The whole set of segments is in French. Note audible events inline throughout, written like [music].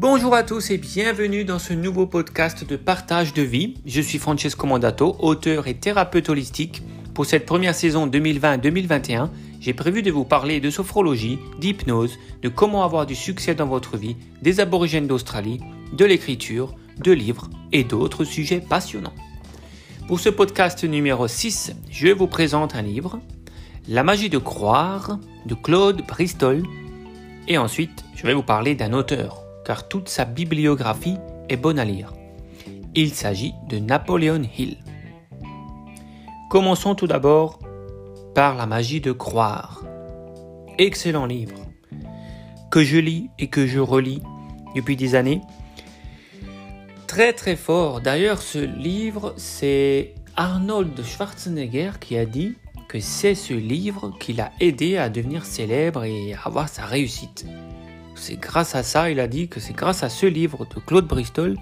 Bonjour à tous et bienvenue dans ce nouveau podcast de partage de vie. Je suis Francesco Mandato, auteur et thérapeute holistique. Pour cette première saison 2020-2021, j'ai prévu de vous parler de sophrologie, d'hypnose, de comment avoir du succès dans votre vie, des aborigènes d'Australie, de l'écriture, de livres et d'autres sujets passionnants. Pour ce podcast numéro 6, je vous présente un livre, La magie de croire, de Claude Bristol. Et ensuite, je vais vous parler d'un auteur, car toute sa bibliographie est bonne à lire. Il s'agit de Napoleon Hill. Commençons tout d'abord par La magie de croire. Excellent livre que je lis et que je relis depuis des années. Très très fort. D'ailleurs, ce livre, c'est Arnold Schwarzenegger qui a dit que c'est ce livre qui l'a aidé à devenir célèbre et à avoir sa réussite. C'est grâce à ça, il a dit que c'est grâce à ce livre de Claude Bristol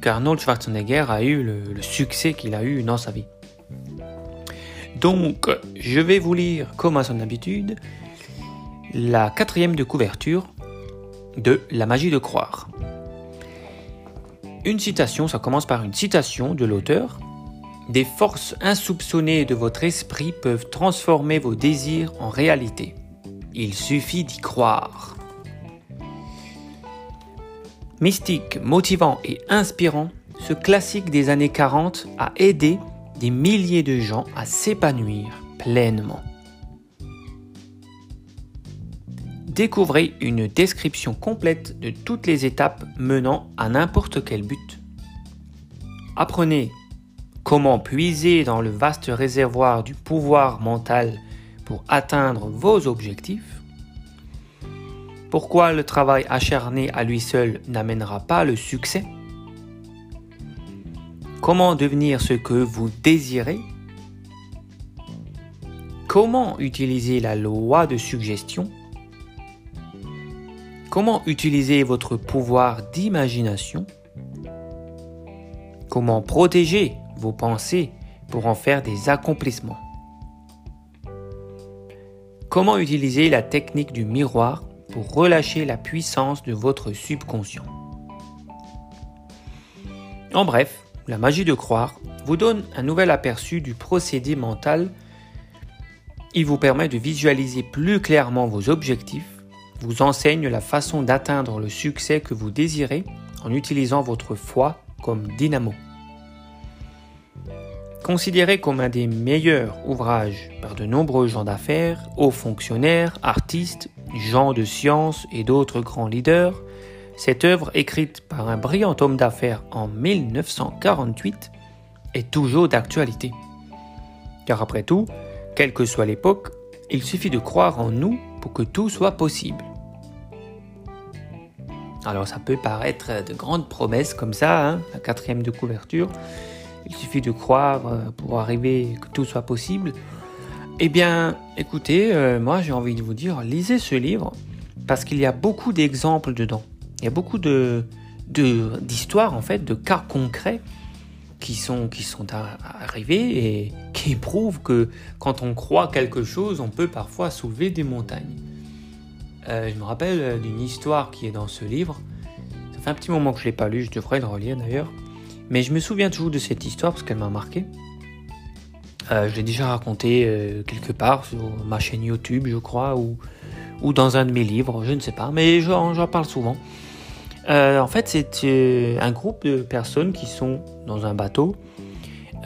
qu'Arnold Schwarzenegger a eu le, succès qu'il a eu dans sa vie. Donc, je vais vous lire, comme à son habitude, la quatrième de couverture de La magie de croire. Une citation, ça commence par une citation de l'auteur. Des forces insoupçonnées de votre esprit peuvent transformer vos désirs en réalité. Il suffit d'y croire. Mystique, motivant et inspirant, ce classique des années 40 a aidé des milliers de gens à s'épanouir pleinement. Découvrez une description complète de toutes les étapes menant à n'importe quel but. Apprenez comment puiser dans le vaste réservoir du pouvoir mental pour atteindre vos objectifs. Pourquoi le travail acharné à lui seul n'amènera pas le succès? Comment devenir ce que vous désirez? Comment utiliser la loi de suggestion? Comment utiliser votre pouvoir d'imagination? Comment protéger vos pensées pour en faire des accomplissements? Comment utiliser la technique du miroir relâcher la puissance de votre subconscient En bref, la magie de croire vous donne un nouvel aperçu du procédé mental. Il vous permet de visualiser plus clairement vos objectifs vous enseigne la façon d'atteindre le succès que vous désirez en utilisant votre foi comme dynamo. Considéré comme un des meilleurs ouvrages par de nombreux gens d'affaires, hauts fonctionnaires, artistes, gens de science et d'autres grands leaders, cette œuvre écrite par un brillant homme d'affaires en 1948 est toujours d'actualité. Car après tout, quelle que soit l'époque, il suffit de croire en nous pour que tout soit possible. Alors ça peut paraître de grandes promesses comme ça, hein, la quatrième de couverture. Il suffit de croire euh, pour arriver que tout soit possible. Eh bien, écoutez, euh, moi j'ai envie de vous dire, lisez ce livre parce qu'il y a beaucoup d'exemples dedans. Il y a beaucoup de d'histoires en fait, de cas concrets qui sont qui sont arrivés et qui prouvent que quand on croit quelque chose, on peut parfois soulever des montagnes. Euh, je me rappelle d'une histoire qui est dans ce livre. Ça fait un petit moment que je l'ai pas lu, je devrais le relire d'ailleurs. Mais je me souviens toujours de cette histoire parce qu'elle m'a marqué. Euh, je l'ai déjà raconté quelque part sur ma chaîne YouTube, je crois, ou, dans un de mes livres, je ne sais pas, mais j'en parle souvent. en fait, c'est un groupe de personnes qui sont dans un bateau.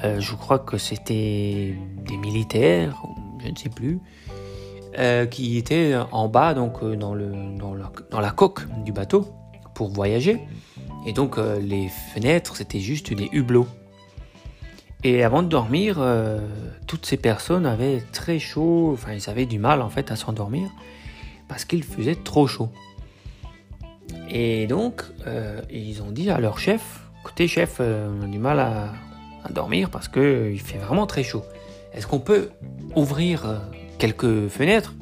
je crois que c'était des militaires, je ne sais plus. Euh, qui était en bas, donc euh, dans, la, coque du bateau pour voyager. Et donc euh, les fenêtres, c'était juste des hublots. Et avant de dormir, toutes ces personnes avaient très chaud, enfin ils avaient du mal en fait à s'endormir parce qu'il faisait trop chaud. Et donc ils ont dit à leur chef, écoutez chef, on a du mal à, à dormir parce qu'il fait vraiment très chaud. Est-ce qu'on peut ouvrir quelques fenêtres,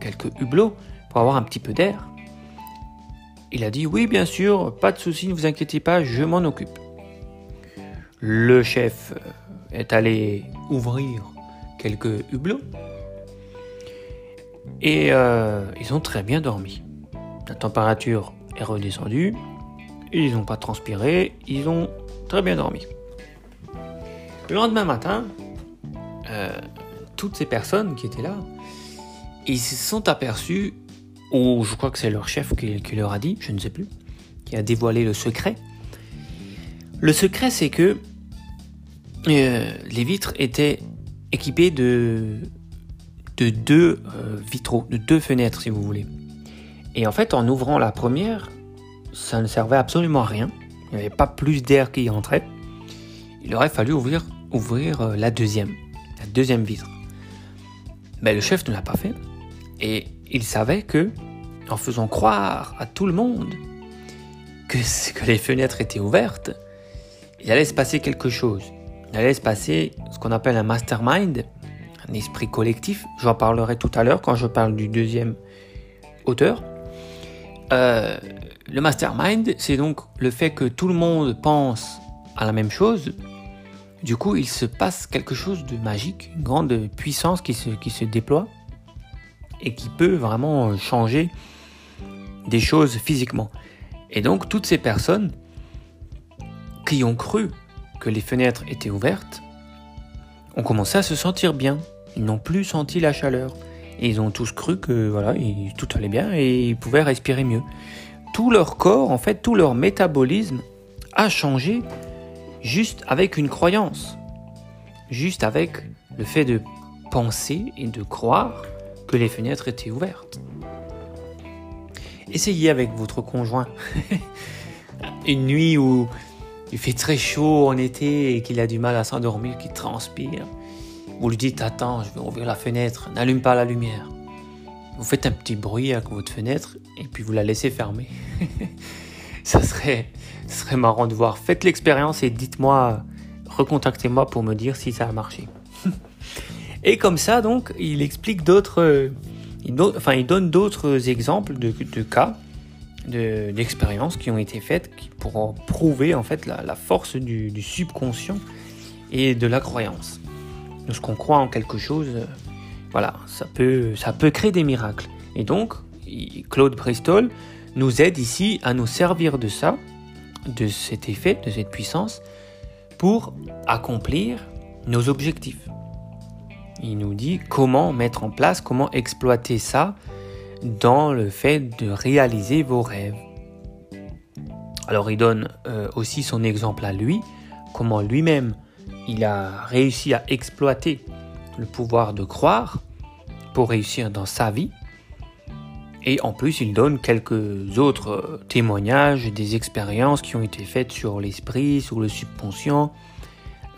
quelques hublots pour avoir un petit peu d'air? Il a dit oui bien sûr, pas de souci, ne vous inquiétez pas, je m'en occupe. Le chef est allé ouvrir quelques hublots et euh, ils ont très bien dormi. La température est redescendue, ils n'ont pas transpiré, ils ont très bien dormi. Le lendemain matin, euh, toutes ces personnes qui étaient là, ils se sont aperçus, ou je crois que c'est leur chef qui, leur a dit, je ne sais plus, qui a dévoilé le secret. Le secret, c'est que euh, les vitres étaient équipées de, de deux euh, vitraux, de deux fenêtres, si vous voulez. Et en fait, en ouvrant la première, ça ne servait absolument à rien. Il n'y avait pas plus d'air qui entrait. Il aurait fallu ouvrir, euh, la deuxième, la deuxième vitre. Mais le chef ne l'a pas fait. Et il savait que, en faisant croire à tout le monde que les fenêtres étaient ouvertes, il allait se passer quelque chose. Il allait se passer ce qu'on appelle un mastermind, un esprit collectif. J'en parlerai tout à l'heure quand je parle du deuxième auteur. Euh, le mastermind, c'est donc le fait que tout le monde pense à la même chose. Du coup, il se passe quelque chose de magique, une grande puissance qui se, qui se déploie et qui peut vraiment changer des choses physiquement. Et donc, toutes ces personnes qui ont cru que les fenêtres étaient ouvertes ont commencé à se sentir bien. Ils n'ont plus senti la chaleur. Et ils ont tous cru que voilà, tout allait bien et ils pouvaient respirer mieux. Tout leur corps, en fait, tout leur métabolisme a changé juste avec une croyance. Juste avec le fait de penser et de croire que les fenêtres étaient ouvertes. Essayez avec votre conjoint. [laughs] une nuit où il fait très chaud en été et qu'il a du mal à s'endormir, qu'il transpire. Vous lui dites Attends, je vais ouvrir la fenêtre, n'allume pas la lumière. Vous faites un petit bruit avec votre fenêtre et puis vous la laissez fermer. [laughs] ça, serait, serait marrant de voir. Faites l'expérience et dites-moi, recontactez-moi pour me dire si ça a marché. [laughs] et comme ça, donc, il explique d'autres. enfin, il donne d'autres exemples de cas d'expériences qui ont été faites pour prouver en fait la, force du, subconscient et de la croyance. Lorsqu'on croit en quelque chose, euh, voilà, ça peut, ça peut créer des miracles. Et donc, Claude Bristol nous aide ici à nous servir de ça, de cet effet, de cette puissance, pour accomplir nos objectifs. Il nous dit comment mettre en place, comment exploiter ça dans le fait de réaliser vos rêves. Alors il donne euh, aussi son exemple à lui, comment lui-même il a réussi à exploiter le pouvoir de croire pour réussir dans sa vie. Et en plus, il donne quelques autres euh, témoignages des expériences qui ont été faites sur l'esprit, sur le subconscient,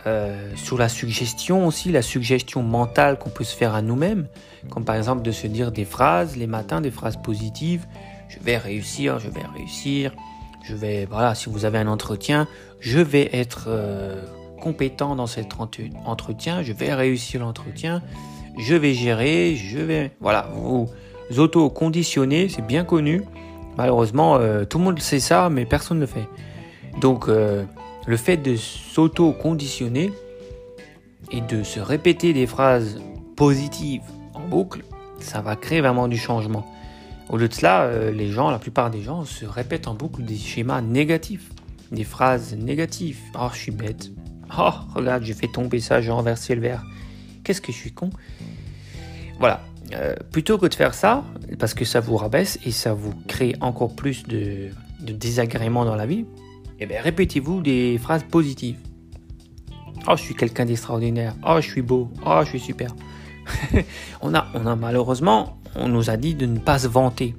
euh, sur la suggestion aussi, la suggestion mentale qu'on peut se faire à nous-mêmes, comme par exemple de se dire des phrases les matins, des phrases positives, je vais réussir, je vais réussir, je vais, voilà, si vous avez un entretien, je vais être euh, compétent dans cet entretien, je vais réussir l'entretien, je vais gérer, je vais, voilà, vous, auto-conditionnez, c'est bien connu. Malheureusement, euh, tout le monde sait ça, mais personne ne le fait. Donc, le fait de s'auto-conditionner et de se répéter des phrases positives en boucle, ça va créer vraiment du changement. Au lieu de cela, euh, les gens, la plupart des gens, se répètent en boucle des schémas négatifs, des phrases négatives. Oh, je suis bête. Oh, regarde, j'ai fait tomber ça, j'ai renversé le verre. Qu'est-ce que je suis con? Voilà. Euh, plutôt que de faire ça, parce que ça vous rabaisse et ça vous crée encore plus de, de désagréments dans la vie, eh bien, répétez-vous des phrases positives. Oh, je suis quelqu'un d'extraordinaire. Oh, je suis beau. Oh, je suis super. [laughs] on, a, on a malheureusement, on nous a dit de ne pas se vanter,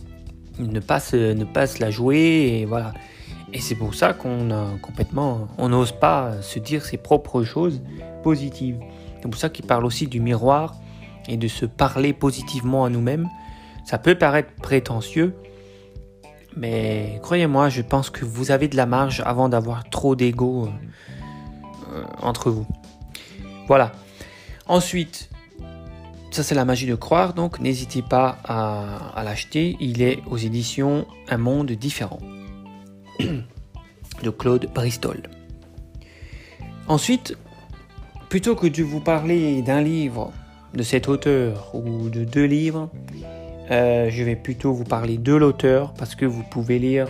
ne pas se, ne pas se la jouer, et voilà. Et c'est pour ça qu'on a complètement, on n'ose pas se dire ses propres choses positives. C'est pour ça qu'il parle aussi du miroir et de se parler positivement à nous-mêmes. Ça peut paraître prétentieux, mais croyez-moi, je pense que vous avez de la marge avant d'avoir trop d'ego euh, euh, entre vous. Voilà. Ensuite, ça c'est la magie de croire, donc n'hésitez pas à, l'acheter. Il est aux éditions Un monde différent [clears throat] de Claude Bristol. Ensuite, plutôt que de vous parler d'un livre de cet auteur ou de deux livres, euh, je vais plutôt vous parler de l'auteur parce que vous pouvez lire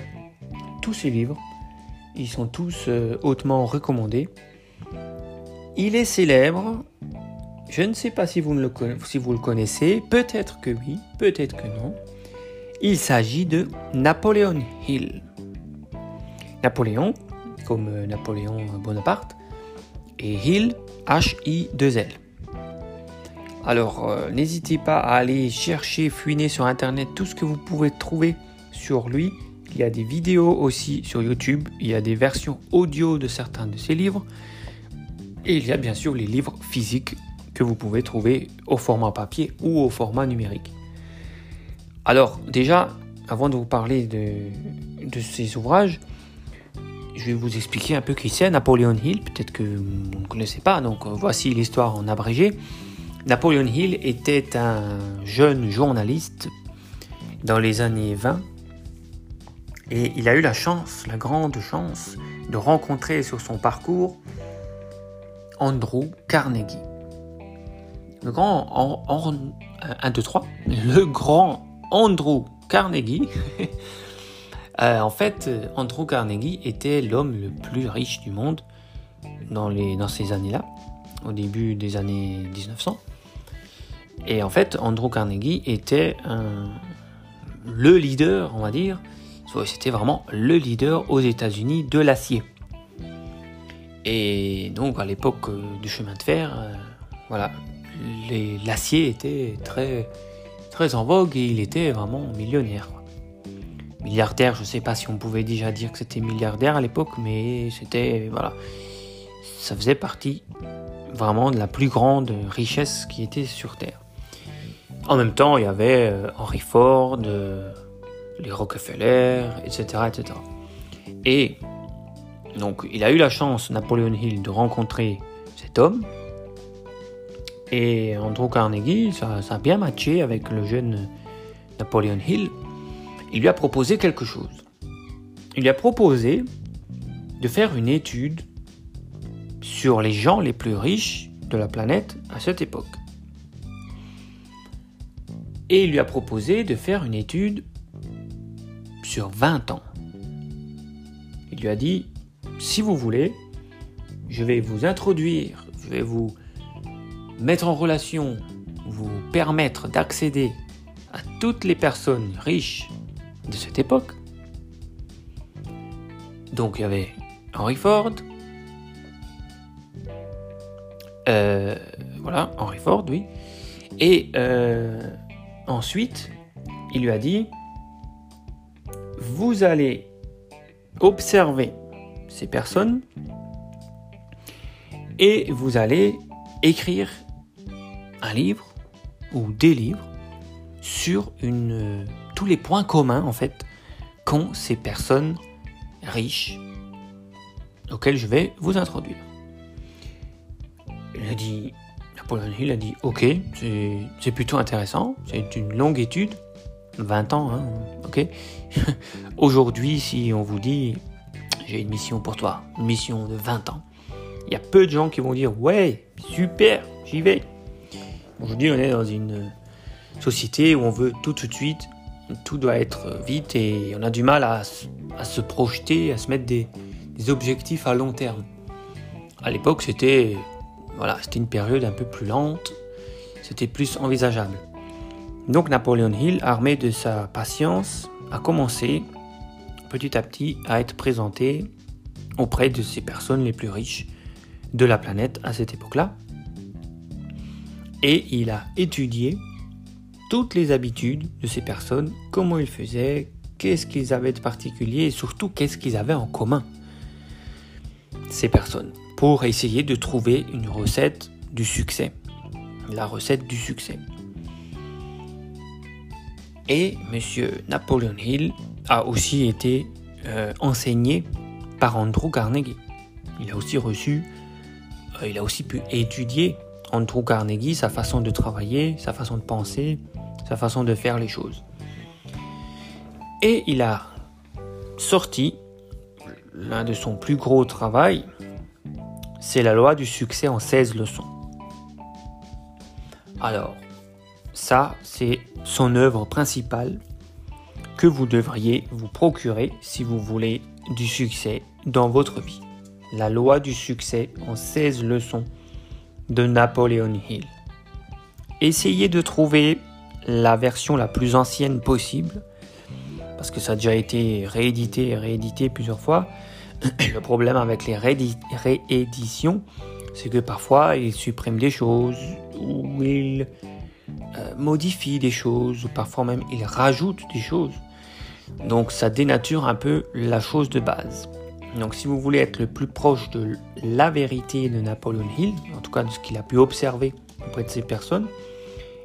tous ses livres Ils sont tous euh, hautement recommandés. Il est célèbre. Je ne sais pas si vous, le, connaissez. Peut-être que oui, peut-être que non. Il s'agit de Napoléon Hill. Napoléon, comme euh, Napoléon Bonaparte, et Hill, H-I-2-L. Alors, euh, n'hésitez pas à aller chercher, fouiner sur Internet tout ce que vous pouvez trouver sur lui. Il y a des vidéos aussi sur YouTube, il y a des versions audio de certains de ses livres, et il y a bien sûr les livres physiques que vous pouvez trouver au format papier ou au format numérique. Alors déjà, avant de vous parler de, de ces ouvrages, je vais vous expliquer un peu qui c'est Napoleon Hill, peut-être que vous ne connaissez pas, donc euh, voici l'histoire en abrégé. Napoleon Hill était un jeune journaliste dans les années 20 et il a eu la chance, la grande chance, de rencontrer sur son parcours Andrew Carnegie. Le grand 1, 2, 3, le grand Andrew Carnegie. [laughs] Euh, en fait, Andrew Carnegie était l'homme le plus riche du monde dans, dans ces années-là, au début des années 1900. Et en fait, Andrew Carnegie était le leader, on va dire, c'était vraiment le leader aux États-Unis de l'acier. Et donc à l'époque euh, du chemin de fer, euh, voilà, l'acier était très, très en vogue et il était vraiment millionnaire. Milliardaire, je ne sais pas si on pouvait déjà dire que c'était milliardaire à l'époque, mais c'était voilà, ça faisait partie vraiment de la plus grande richesse qui était sur Terre. En même temps, il y avait euh, Henry Ford, euh, les Rockefeller, etc., etc. Et donc, il a eu la chance, Napoleon Hill, de rencontrer cet homme. Et Andrew Carnegie, ça, ça a bien matché avec le jeune Napoleon Hill. Il lui a proposé quelque chose. Il lui a proposé de faire une étude sur les gens les plus riches de la planète à cette époque et il lui a proposé de faire une étude sur 20 ans. Il lui a dit, si vous voulez, je vais vous introduire, je vais vous mettre en relation, vous permettre d'accéder à toutes les personnes riches de cette époque. Donc il y avait Henry Ford, euh, voilà, Henry Ford, oui, et euh, Ensuite, il lui a dit, vous allez observer ces personnes et vous allez écrire un livre ou des livres sur tous les points communs en fait qu'ont ces personnes riches auxquelles je vais vous introduire. Il a dit Napoléon Hill a dit Ok, c'est plutôt intéressant, c'est une longue étude, 20 ans, hein, ok. [laughs] Aujourd'hui, si on vous dit J'ai une mission pour toi, une mission de 20 ans, il y a peu de gens qui vont dire Ouais, super, j'y vais. Aujourd'hui, on est dans une société où on veut tout tout de suite, tout doit être vite et on a du mal à, se projeter, à se mettre des objectifs à long terme. À l'époque, c'était voilà, c'était une période un peu plus lente, c'était plus envisageable. Donc Napoléon Hill, armé de sa patience, a commencé petit à petit à être présenté auprès de ces personnes les plus riches de la planète à cette époque-là. Et il a étudié toutes les habitudes de ces personnes, comment ils faisaient, qu'est-ce qu'ils avaient de particulier et surtout qu'est-ce qu'ils avaient en commun, ces personnes pour essayer de trouver une recette du succès. La recette du succès. Et M. Napoleon Hill a aussi été euh, enseigné par Andrew Carnegie. Il a aussi reçu, euh, il a aussi pu étudier Andrew Carnegie, sa façon de travailler, sa façon de penser, sa façon de faire les choses. Et il a sorti l'un de son plus gros travail, c'est la loi du succès en 16 leçons. Alors, ça, c'est son œuvre principale que vous devriez vous procurer si vous voulez du succès dans votre vie. La loi du succès en 16 leçons de Napoleon Hill. Essayez de trouver la version la plus ancienne possible, parce que ça a déjà été réédité et réédité plusieurs fois. Le problème avec les rééditions, c'est que parfois ils suppriment des choses, ou ils euh, modifient des choses, ou parfois même ils rajoutent des choses. Donc ça dénature un peu la chose de base. Donc si vous voulez être le plus proche de la vérité de Napoleon Hill, en tout cas de ce qu'il a pu observer auprès de ces personnes,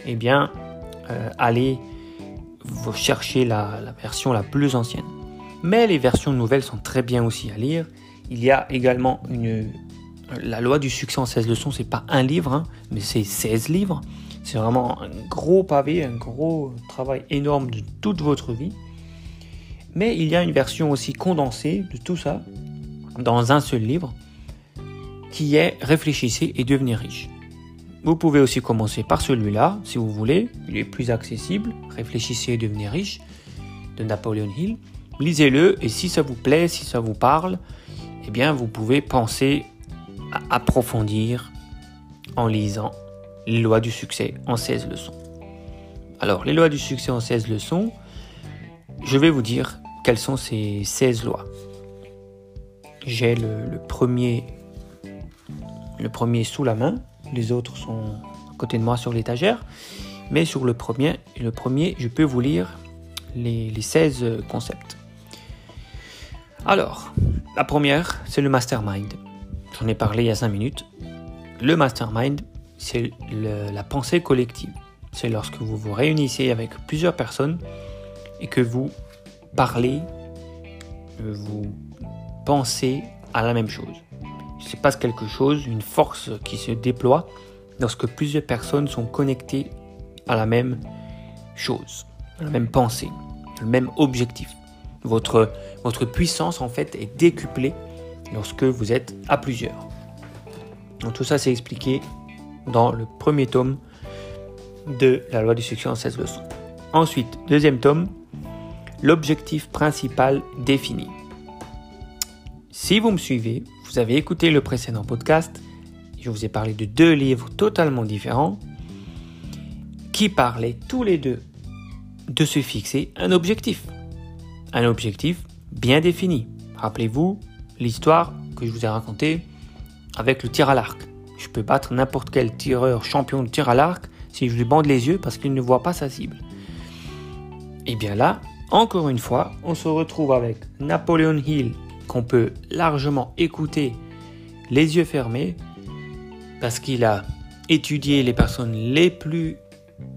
eh bien euh, allez chercher la, version la plus ancienne. Mais les versions nouvelles sont très bien aussi à lire. Il y a également une, la loi du succès en 16 leçons, c'est pas un livre, hein, mais c'est 16 livres. C'est vraiment un gros pavé, un gros travail énorme de toute votre vie. Mais il y a une version aussi condensée de tout ça dans un seul livre qui est Réfléchissez et devenez riche. Vous pouvez aussi commencer par celui-là si vous voulez, il est plus accessible, Réfléchissez et devenez riche de Napoleon Hill. Lisez-le et si ça vous plaît, si ça vous parle, eh bien vous pouvez penser à approfondir en lisant les lois du succès en 16 leçons. Alors, les lois du succès en 16 leçons, je vais vous dire quelles sont ces 16 lois. J'ai le, premier, sous la main, les autres sont à côté de moi sur l'étagère, mais sur le premier, le premier, je peux vous lire les, les 16 concepts. Alors, la première, c'est le mastermind. J'en ai parlé il y a 5 minutes. Le mastermind, c'est la pensée collective. C'est lorsque vous vous réunissez avec plusieurs personnes et que vous parlez, vous pensez à la même chose. Il se passe quelque chose, une force qui se déploie lorsque plusieurs personnes sont connectées à la même chose, à la même pensée, le même objectif. Votre, puissance en fait est décuplée lorsque vous êtes à plusieurs. Donc tout ça c'est expliqué dans le premier tome de la loi du succès en 16 leçons. Ensuite, deuxième tome, l'objectif principal défini. Si vous me suivez, vous avez écouté le précédent podcast, je vous ai parlé de deux livres totalement différents qui parlaient tous les deux de se fixer un objectif. Un objectif bien défini. Rappelez-vous l'histoire que je vous ai racontée avec le tir à l'arc. Je peux battre n'importe quel tireur champion de tir à l'arc si je lui bande les yeux parce qu'il ne voit pas sa cible. Et bien là, encore une fois, on se retrouve avec Napoleon Hill qu'on peut largement écouter les yeux fermés parce qu'il a étudié les personnes les plus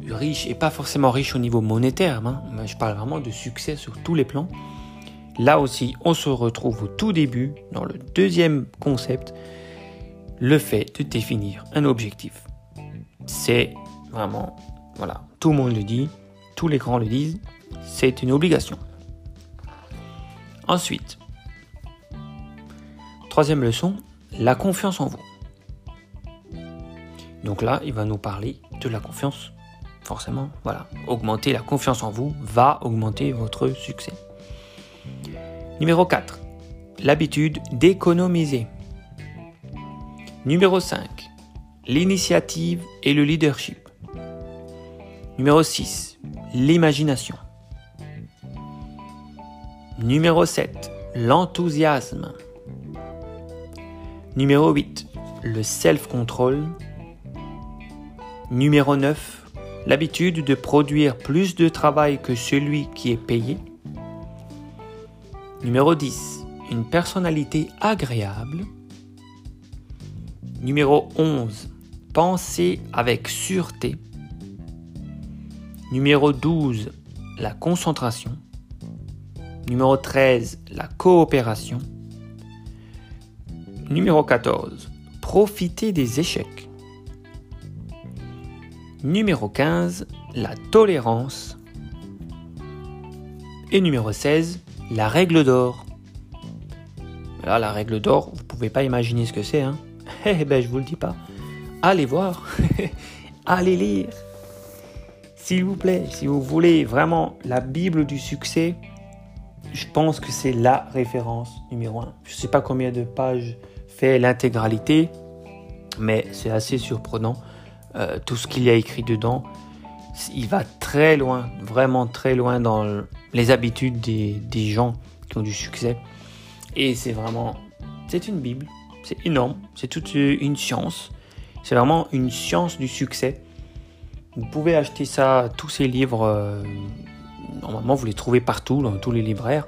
riches et pas forcément riches au niveau monétaire, hein, mais je parle vraiment de succès sur tous les plans. Là aussi, on se retrouve au tout début, dans le deuxième concept, le fait de définir un objectif. C'est vraiment, voilà, tout le monde le dit, tous les grands le disent, c'est une obligation. Ensuite, troisième leçon, la confiance en vous. Donc là, il va nous parler de la confiance. Forcément, voilà, augmenter la confiance en vous va augmenter votre succès. Numéro 4. L'habitude d'économiser. Numéro 5. L'initiative et le leadership. Numéro 6. L'imagination. Numéro 7. L'enthousiasme. Numéro 8. Le self-control. Numéro 9. L'habitude de produire plus de travail que celui qui est payé. Numéro 10. Une personnalité agréable. Numéro 11. Penser avec sûreté. Numéro 12. La concentration. Numéro 13. La coopération. Numéro 14. Profiter des échecs. Numéro 15. La tolérance. Et numéro 16. La règle d'or. Là, la règle d'or, vous ne pouvez pas imaginer ce que c'est. Hein [laughs] eh ben, je vous le dis pas. Allez voir. [laughs] Allez lire. S'il vous plaît, si vous voulez vraiment la Bible du succès, je pense que c'est la référence numéro un. Je ne sais pas combien de pages fait l'intégralité, mais c'est assez surprenant. Euh, tout ce qu'il y a écrit dedans, il va très loin, vraiment très loin dans les habitudes des, des gens qui ont du succès. Et c'est vraiment, c'est une Bible, c'est énorme, c'est toute une science. C'est vraiment une science du succès. Vous pouvez acheter ça, tous ces livres, euh, normalement vous les trouvez partout, dans tous les libraires.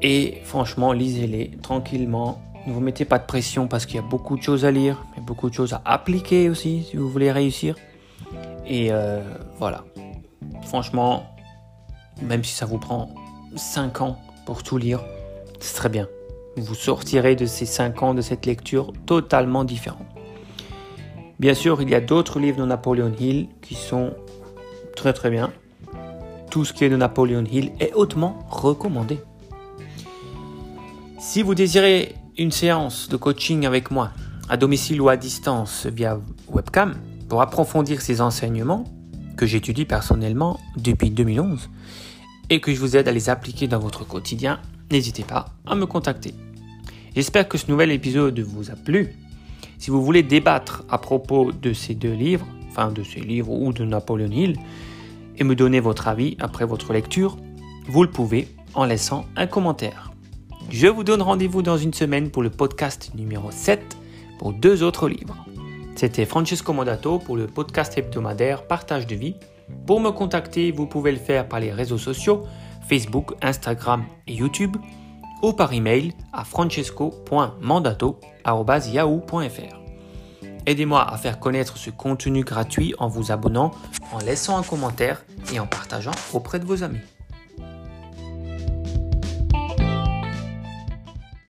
Et franchement, lisez-les tranquillement. Ne vous mettez pas de pression parce qu'il y a beaucoup de choses à lire, beaucoup de choses à appliquer aussi si vous voulez réussir. Et euh, voilà. Franchement, même si ça vous prend 5 ans pour tout lire, c'est très bien. Vous sortirez de ces 5 ans de cette lecture totalement différent. Bien sûr, il y a d'autres livres de Napoleon Hill qui sont très très bien. Tout ce qui est de Napoleon Hill est hautement recommandé. Si vous désirez une séance de coaching avec moi, à domicile ou à distance via webcam, pour approfondir ces enseignements que j'étudie personnellement depuis 2011 et que je vous aide à les appliquer dans votre quotidien, n'hésitez pas à me contacter. J'espère que ce nouvel épisode vous a plu. Si vous voulez débattre à propos de ces deux livres, enfin de ces livres ou de Napoléon Hill, et me donner votre avis après votre lecture, vous le pouvez en laissant un commentaire. Je vous donne rendez-vous dans une semaine pour le podcast numéro 7 pour deux autres livres. C'était Francesco Modato pour le podcast hebdomadaire Partage de vie. Pour me contacter, vous pouvez le faire par les réseaux sociaux Facebook, Instagram et YouTube ou par email à francesco.mandato.yahoo.fr. Aidez-moi à faire connaître ce contenu gratuit en vous abonnant, en laissant un commentaire et en partageant auprès de vos amis.